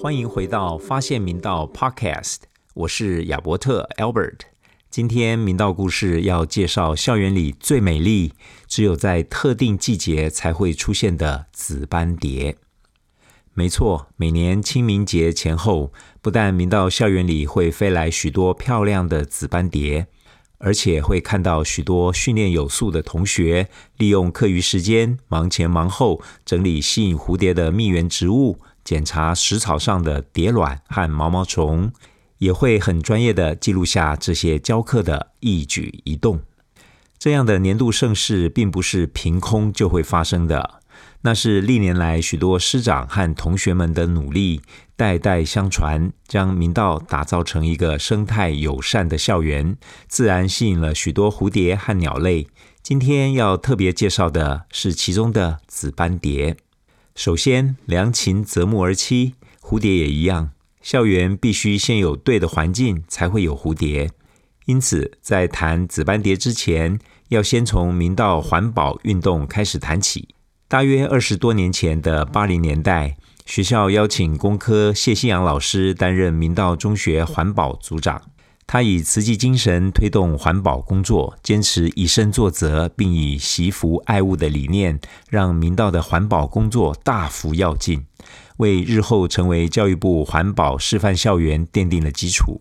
欢迎回到发现明道 Podcast，我是亚伯特 Albert。今天明道故事要介绍校园里最美丽、只有在特定季节才会出现的紫斑蝶。没错，每年清明节前后，不但明道校园里会飞来许多漂亮的紫斑蝶，而且会看到许多训练有素的同学，利用课余时间忙前忙后整理吸引蝴蝶的蜜源植物，检查食草上的蝶卵和毛毛虫。也会很专业的记录下这些教课的一举一动。这样的年度盛事并不是凭空就会发生的，那是历年来许多师长和同学们的努力，代代相传，将明道打造成一个生态友善的校园，自然吸引了许多蝴蝶和鸟类。今天要特别介绍的是其中的紫斑蝶。首先，良禽择木而栖，蝴蝶也一样。校园必须先有对的环境，才会有蝴蝶。因此，在谈紫斑蝶之前，要先从明道环保运动开始谈起。大约二十多年前的八零年代，学校邀请工科谢新阳老师担任明道中学环保组长。他以慈济精神推动环保工作，坚持以身作则，并以惜福爱物的理念，让明道的环保工作大幅跃进。为日后成为教育部环保示范校园奠定了基础。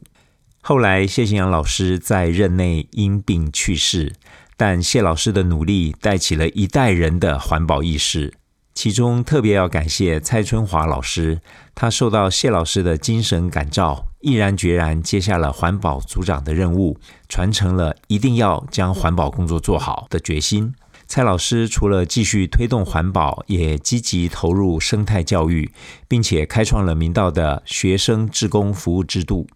后来，谢新阳老师在任内因病去世，但谢老师的努力带起了一代人的环保意识。其中特别要感谢蔡春华老师，他受到谢老师的精神感召，毅然决然接下了环保组长的任务，传承了一定要将环保工作做好的决心。蔡老师除了继续推动环保，也积极投入生态教育，并且开创了明道的学生志工服务制度。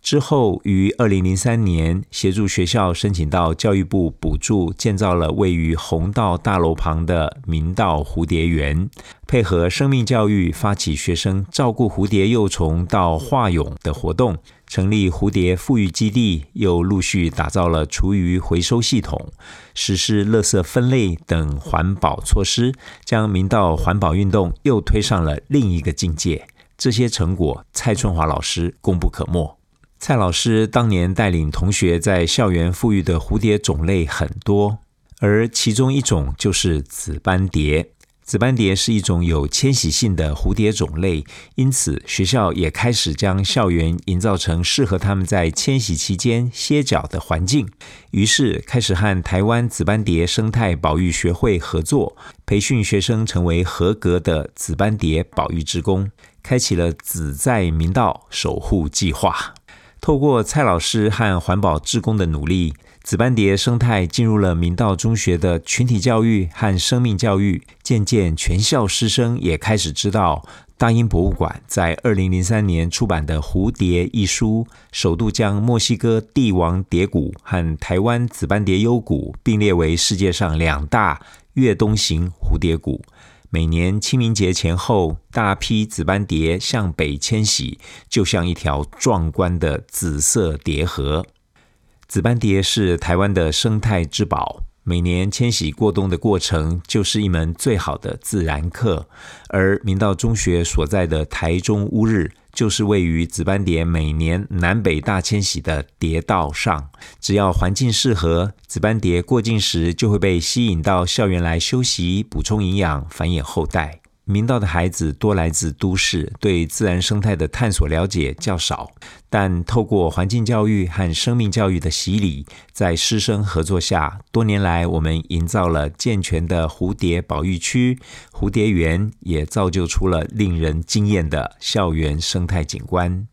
之后，于二零零三年协助学校申请到教育部补助，建造了位于红道大楼旁的明道蝴蝶园，配合生命教育，发起学生照顾蝴蝶幼虫到化蛹的活动，成立蝴蝶富裕基地，又陆续打造了厨余回收系统，实施垃圾分类等环保措施，将明道环保运动又推上了另一个境界。这些成果，蔡春华老师功不可没。蔡老师当年带领同学在校园富裕的蝴蝶种类很多，而其中一种就是紫斑蝶。紫斑蝶是一种有迁徙性的蝴蝶种类，因此学校也开始将校园营造成适合他们在迁徙期间歇脚的环境。于是开始和台湾紫斑蝶生态保育学会合作，培训学生成为合格的紫斑蝶保育职工，开启了“紫在明道守护计划”。透过蔡老师和环保志工的努力，紫斑蝶生态进入了明道中学的群体教育和生命教育。渐渐，全校师生也开始知道，大英博物馆在二零零三年出版的《蝴蝶》一书，首度将墨西哥帝王蝶谷和台湾紫斑蝶幽谷并列为世界上两大越冬型蝴蝶谷。每年清明节前后，大批紫斑蝶向北迁徙，就像一条壮观的紫色蝶河。紫斑蝶是台湾的生态之宝，每年迁徙过冬的过程就是一门最好的自然课。而明道中学所在的台中乌日。就是位于紫斑蝶每年南北大迁徙的蝶道上，只要环境适合，紫斑蝶过境时就会被吸引到校园来休息、补充营养、繁衍后代。明道的孩子多来自都市，对自然生态的探索了解较少，但透过环境教育和生命教育的洗礼，在师生合作下，多年来我们营造了健全的蝴蝶保育区、蝴蝶园，也造就出了令人惊艳的校园生态景观。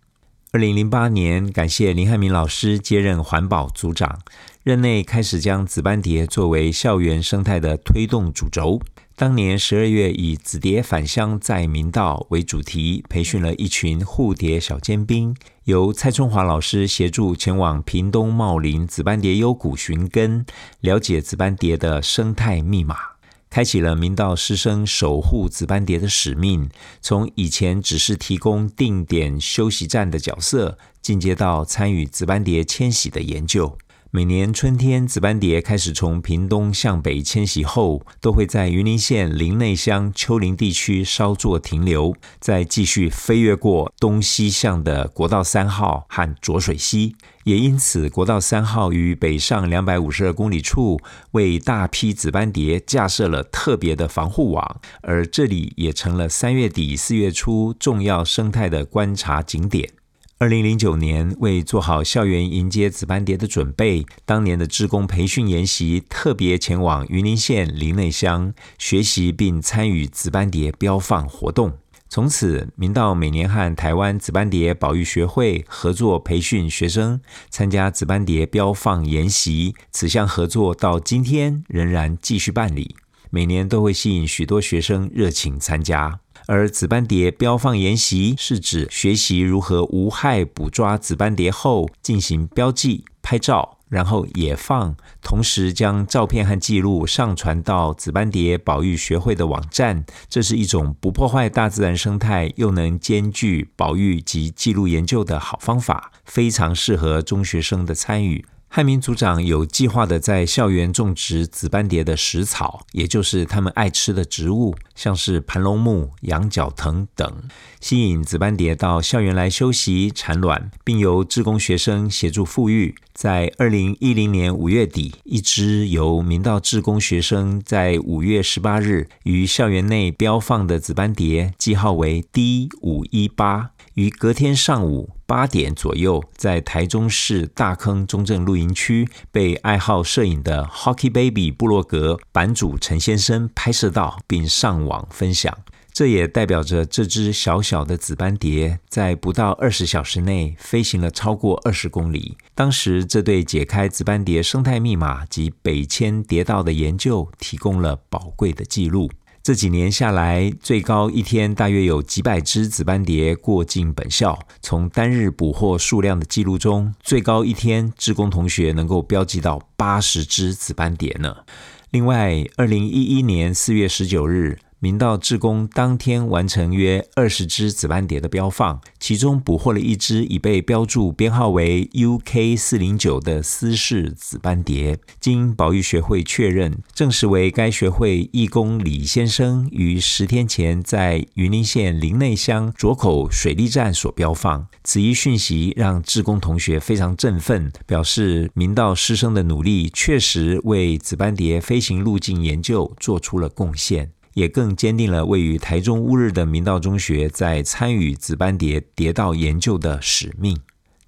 二零零八年，感谢林汉明老师接任环保组长，任内开始将紫斑蝶作为校园生态的推动主轴。当年十二月，以“紫蝶返乡在明道”为主题，培训了一群护蝶小尖兵，由蔡春华老师协助前往屏东茂林紫斑蝶幽谷寻根，了解紫斑蝶的生态密码，开启了明道师生守护紫斑蝶的使命。从以前只是提供定点休息站的角色，进阶到参与紫斑蝶迁徙的研究。每年春天，紫斑蝶开始从屏东向北迁徙后，都会在云林县林内乡丘陵地区稍作停留，再继续飞越过东西向的国道三号和浊水溪。也因此，国道三号于北上两百五十二公里处，为大批紫斑蝶架设了特别的防护网，而这里也成了三月底四月初重要生态的观察景点。二零零九年，为做好校园迎接紫斑蝶的准备，当年的职工培训研习特别前往云林县林内乡学习并参与紫斑蝶标放活动。从此，明道每年和台湾紫斑蝶保育学会合作培训学生参加紫斑蝶标放研习，此项合作到今天仍然继续办理，每年都会吸引许多学生热情参加。而紫斑蝶标放研习是指学习如何无害捕抓紫斑蝶后进行标记、拍照，然后野放，同时将照片和记录上传到紫斑蝶保育学会的网站。这是一种不破坏大自然生态，又能兼具保育及记录研究的好方法，非常适合中学生的参与。汉民组长有计划的在校园种植紫斑蝶的食草，也就是他们爱吃的植物，像是盘龙木、羊角藤等，吸引紫斑蝶到校园来休息产卵，并由志工学生协助复育。在二零一零年五月底，一只由明道志工学生在五月十八日于校园内标放的紫斑蝶，记号为 D 五一八。于隔天上午八点左右，在台中市大坑中正露营区被爱好摄影的 Hockey Baby 部落格版主陈先生拍摄到，并上网分享。这也代表着这只小小的紫斑蝶在不到二十小时内飞行了超过二十公里。当时，这对解开紫斑蝶生态密码及北迁蝶道的研究提供了宝贵的记录。这几年下来，最高一天大约有几百只紫斑蝶过境本校。从单日捕获数量的记录中，最高一天，志工同学能够标记到八十只紫斑蝶呢。另外，二零一一年四月十九日。明道志工当天完成约二十只紫斑蝶的标放，其中捕获了一只已被标注编号为 UK 四零九的私氏紫斑蝶，经保育学会确认，证实为该学会义工李先生于十天前在云林县林内乡卓口水利站所标放。此一讯息让志工同学非常振奋，表示明道师生的努力确实为紫斑蝶飞行路径研究做出了贡献。也更坚定了位于台中乌日的明道中学在参与紫斑蝶蝶道研究的使命。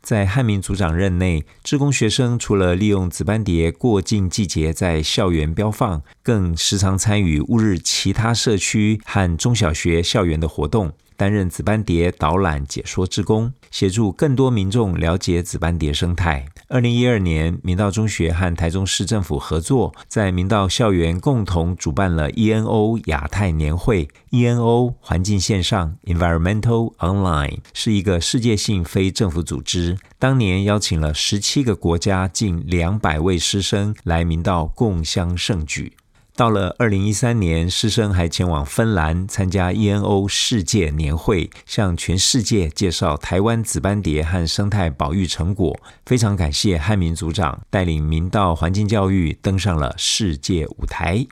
在汉民组长任内，志工学生除了利用紫斑蝶过境季节在校园标放，更时常参与乌日其他社区和中小学校园的活动。担任紫斑蝶导览解说之工，协助更多民众了解紫斑蝶生态。二零一二年，明道中学和台中市政府合作，在明道校园共同主办了 ENO 亚太年会。ENO 环境线上 Environmental Online 是一个世界性非政府组织，当年邀请了十七个国家近两百位师生来明道共襄盛举。到了二零一三年，师生还前往芬兰参加 ENO 世界年会，向全世界介绍台湾紫斑蝶和生态保育成果。非常感谢汉民组长带领明道环境教育登上了世界舞台。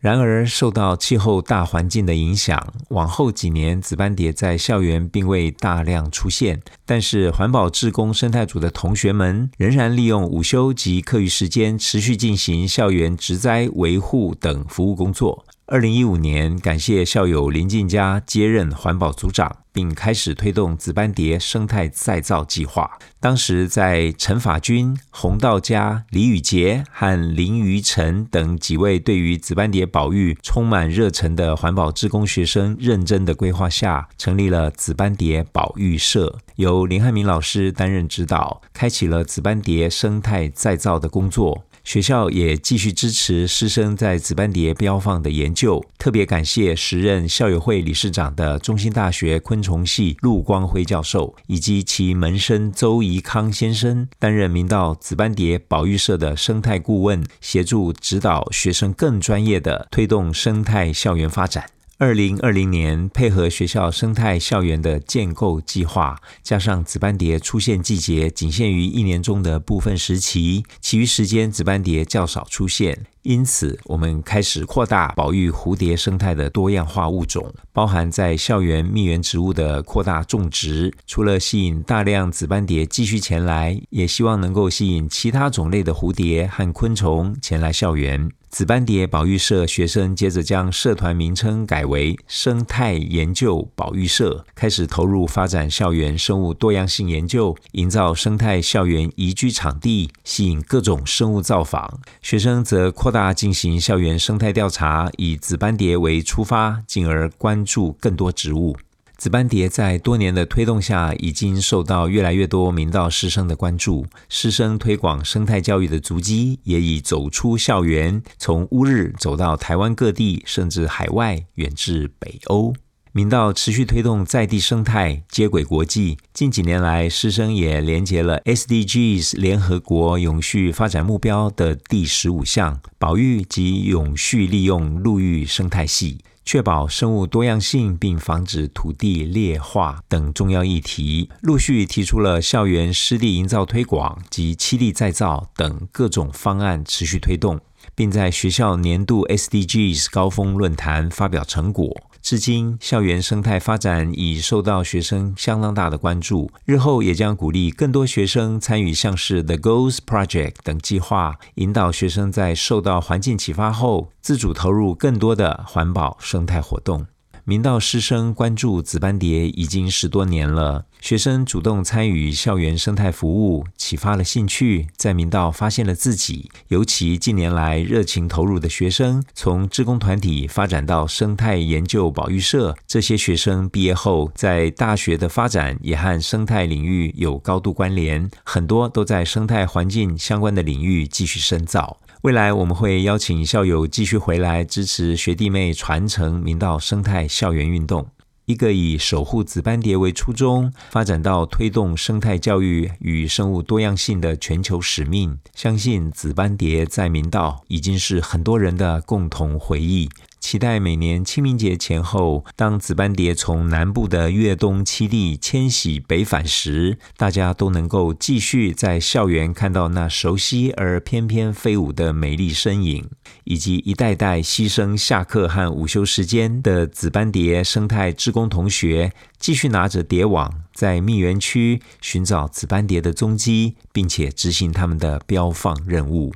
然而，受到气候大环境的影响，往后几年紫斑蝶在校园并未大量出现。但是，环保志工生态组的同学们仍然利用午休及课余时间，持续进行校园植栽维护等服务工作。二零一五年，感谢校友林静佳接任环保组长，并开始推动紫斑蝶生态再造计划。当时，在陈法军、洪道家、李宇杰和林于晨等几位对于紫斑蝶保育充满热忱的环保职工学生认真的规划下，成立了紫斑蝶保育社，由林汉明老师担任指导，开启了紫斑蝶生态再造的工作。学校也继续支持师生在紫斑蝶标放的研究。特别感谢时任校友会理事长的中兴大学昆虫系陆光辉教授，以及其门生周怡康先生，担任明道紫斑蝶保育社的生态顾问，协助指导学生更专业的推动生态校园发展。二零二零年，配合学校生态校园的建构计划，加上紫斑蝶出现季节仅限于一年中的部分时期，其余时间紫斑蝶较少出现。因此，我们开始扩大保育蝴蝶生态的多样化物种，包含在校园蜜源植物的扩大种植。除了吸引大量紫斑蝶继续前来，也希望能够吸引其他种类的蝴蝶和昆虫前来校园。紫斑蝶保育社学生接着将社团名称改为生态研究保育社，开始投入发展校园生物多样性研究，营造生态校园宜居场地，吸引各种生物造访。学生则扩大进行校园生态调查，以紫斑蝶为出发，进而关注更多植物。紫斑蝶在多年的推动下，已经受到越来越多明道师生的关注。师生推广生态教育的足迹，也已走出校园，从乌日走到台湾各地，甚至海外，远至北欧。明道持续推动在地生态接轨国际。近几年来，师生也连接了 SDGs 联合国永续发展目标的第十五项保育及永续利用陆域生态系。确保生物多样性，并防止土地劣化等重要议题，陆续提出了校园湿地营造推广及七地再造等各种方案，持续推动，并在学校年度 SDGs 高峰论坛发表成果。至今，校园生态发展已受到学生相当大的关注。日后也将鼓励更多学生参与像是 The Goals Project 等计划，引导学生在受到环境启发后，自主投入更多的环保生态活动。明道师生关注紫斑蝶已经十多年了，学生主动参与校园生态服务，启发了兴趣，在明道发现了自己。尤其近年来热情投入的学生，从志工团体发展到生态研究保育社，这些学生毕业后在大学的发展也和生态领域有高度关联，很多都在生态环境相关的领域继续深造。未来我们会邀请校友继续回来支持学弟妹传承明道生态校园运动，一个以守护紫斑蝶为初衷，发展到推动生态教育与生物多样性的全球使命。相信紫斑蝶在明道已经是很多人的共同回忆。期待每年清明节前后，当紫斑蝶从南部的越冬栖地迁徙北返时，大家都能够继续在校园看到那熟悉而翩翩飞舞的美丽身影，以及一代代牺牲下课和午休时间的紫斑蝶生态志工同学，继续拿着蝶网在蜜源区寻找紫斑蝶的踪迹，并且执行他们的标放任务。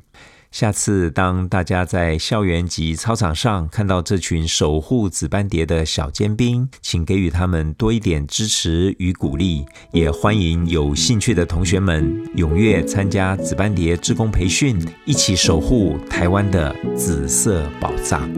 下次当大家在校园及操场上看到这群守护紫斑蝶的小尖兵，请给予他们多一点支持与鼓励。也欢迎有兴趣的同学们踊跃参加紫斑蝶志工培训，一起守护台湾的紫色宝藏。